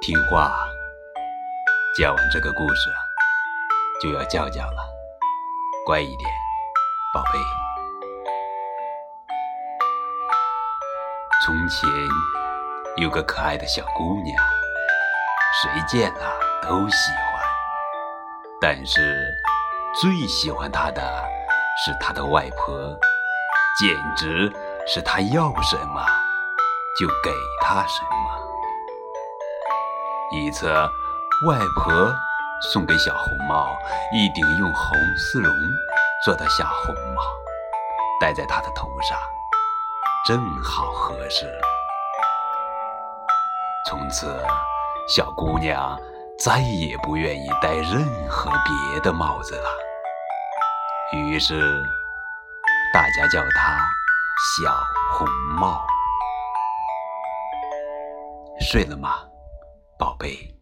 听话，讲完这个故事就要叫叫了，乖一点，宝贝。从前有个可爱的小姑娘，谁见了都喜欢，但是最喜欢她的是她的外婆，简直是她要什么就给她什么。一次，外婆送给小红帽一顶用红丝绒做的小红帽，戴在她的头上，正好合适。从此，小姑娘再也不愿意戴任何别的帽子了。于是，大家叫她小红帽。睡了吗？宝贝。